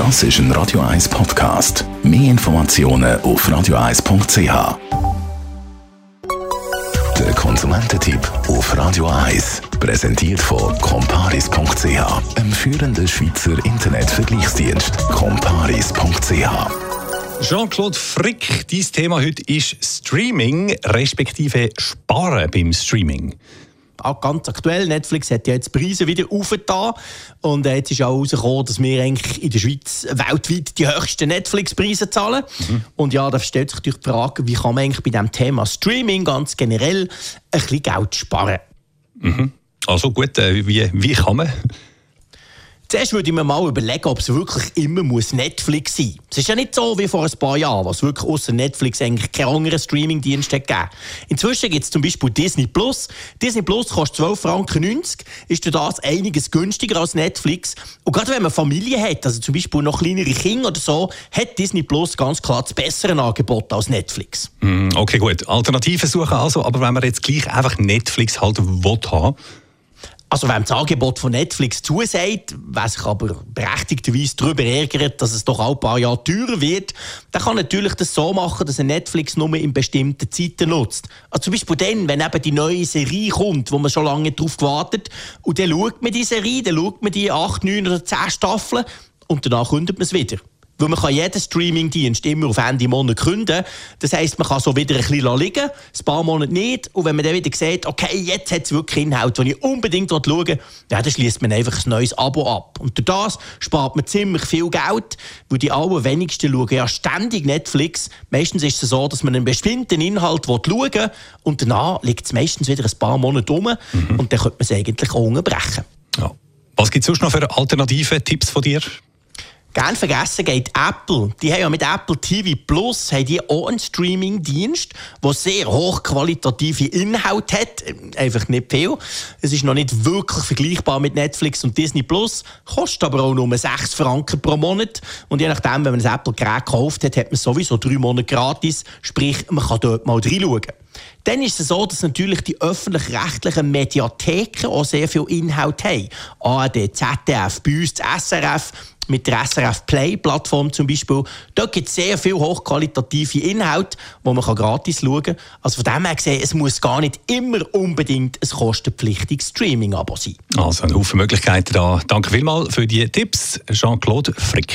Das ist ein Radio 1 Podcast. Mehr Informationen auf radio1.ch. Der Konsumententipp auf Radio 1 präsentiert von comparis.ch, einem führenden Schweizer Internetvergleichsdienst. comparis.ch Jean-Claude Frick, dein Thema heute ist Streaming, respektive Sparen beim Streaming auch ganz aktuell, Netflix hat ja jetzt die Preise wieder aufgetan und äh, jetzt ist auch herausgekommen, dass wir eigentlich in der Schweiz weltweit die höchsten Netflix-Preise zahlen. Mhm. Und ja, da stellt sich natürlich die Frage, wie kann man eigentlich bei dem Thema Streaming ganz generell ein bisschen Geld sparen? Mhm. Also gut, äh, wie, wie kann man? Zuerst würde ich mir mal überlegen, ob es wirklich immer muss Netflix sein muss. Es ist ja nicht so wie vor ein paar Jahren, was wirklich außer Netflix eigentlich keinen anderen Streamingdienst gegeben Inzwischen gibt es zum Beispiel Disney Plus. Disney Plus kostet 12,90 Franken, ist durch das einiges günstiger als Netflix. Und gerade wenn man Familie hat, also zum Beispiel noch kleinere Kinder oder so, hat Disney Plus ganz klar das bessere Angebot als Netflix. Mm, okay, gut. Alternativen suchen also, aber wenn man jetzt gleich einfach Netflix halt will haben, also wenn das Angebot von Netflix zusagt, wer sich aber berechtigterweise darüber ärgert, dass es doch auch ein paar Jahre teurer wird, dann kann natürlich das so machen, dass er Netflix nur in bestimmten Zeiten nutzt. Also zum Beispiel dann, wenn eben die neue Serie kommt, wo man schon lange darauf gewartet und dann schaut man die Serie, dann schaut man die acht, neun oder zehn Staffeln und danach kündet man es wieder. Weil man kann jeden Streamingdienst immer auf Ende Monat künden. Das heisst, man kann so wieder ein bisschen liegen, ein paar Monate nicht. Und wenn man dann wieder sieht, okay, jetzt hat es wirklich Inhalt, den ich unbedingt schauen will, ja, dann schließt man einfach ein neues Abo ab. Und durch das spart man ziemlich viel Geld, weil die allerwenigsten schauen ja ständig Netflix. Meistens ist es so, dass man einen bestimmten Inhalt schauen will und danach liegt es meistens wieder ein paar Monate rum mhm. und dann könnte man es eigentlich auch unterbrechen. Ja. Was gibt es sonst noch für alternative Tipps von dir? Gern vergessen geht Apple. Die haben ja mit Apple TV Plus haben die auch einen Streaming-Dienst, der sehr hochqualitative Inhalte hat. Einfach nicht viel. Es ist noch nicht wirklich vergleichbar mit Netflix und Disney Plus, kostet aber auch nur 6 Franken pro Monat. Und je nachdem, wenn man ein Apple-Gerät gekauft hat, hat man sowieso drei Monate gratis. Sprich, man kann dort mal reinschauen. Dann ist es so, dass natürlich die öffentlich-rechtlichen Mediatheken auch sehr viel Inhalt haben. ARD, ZDF, bei uns das SRF, mit der SRF Play-Plattform zum Beispiel. Dort gibt es sehr viel hochqualitative Inhalte, die man gratis schauen kann. Also von dem her gesehen, es muss gar nicht immer unbedingt ein kostenpflichtiges Streaming-Abo sein. Also ein Haufen Möglichkeiten da. Danke vielmals für die Tipps, Jean-Claude Frick.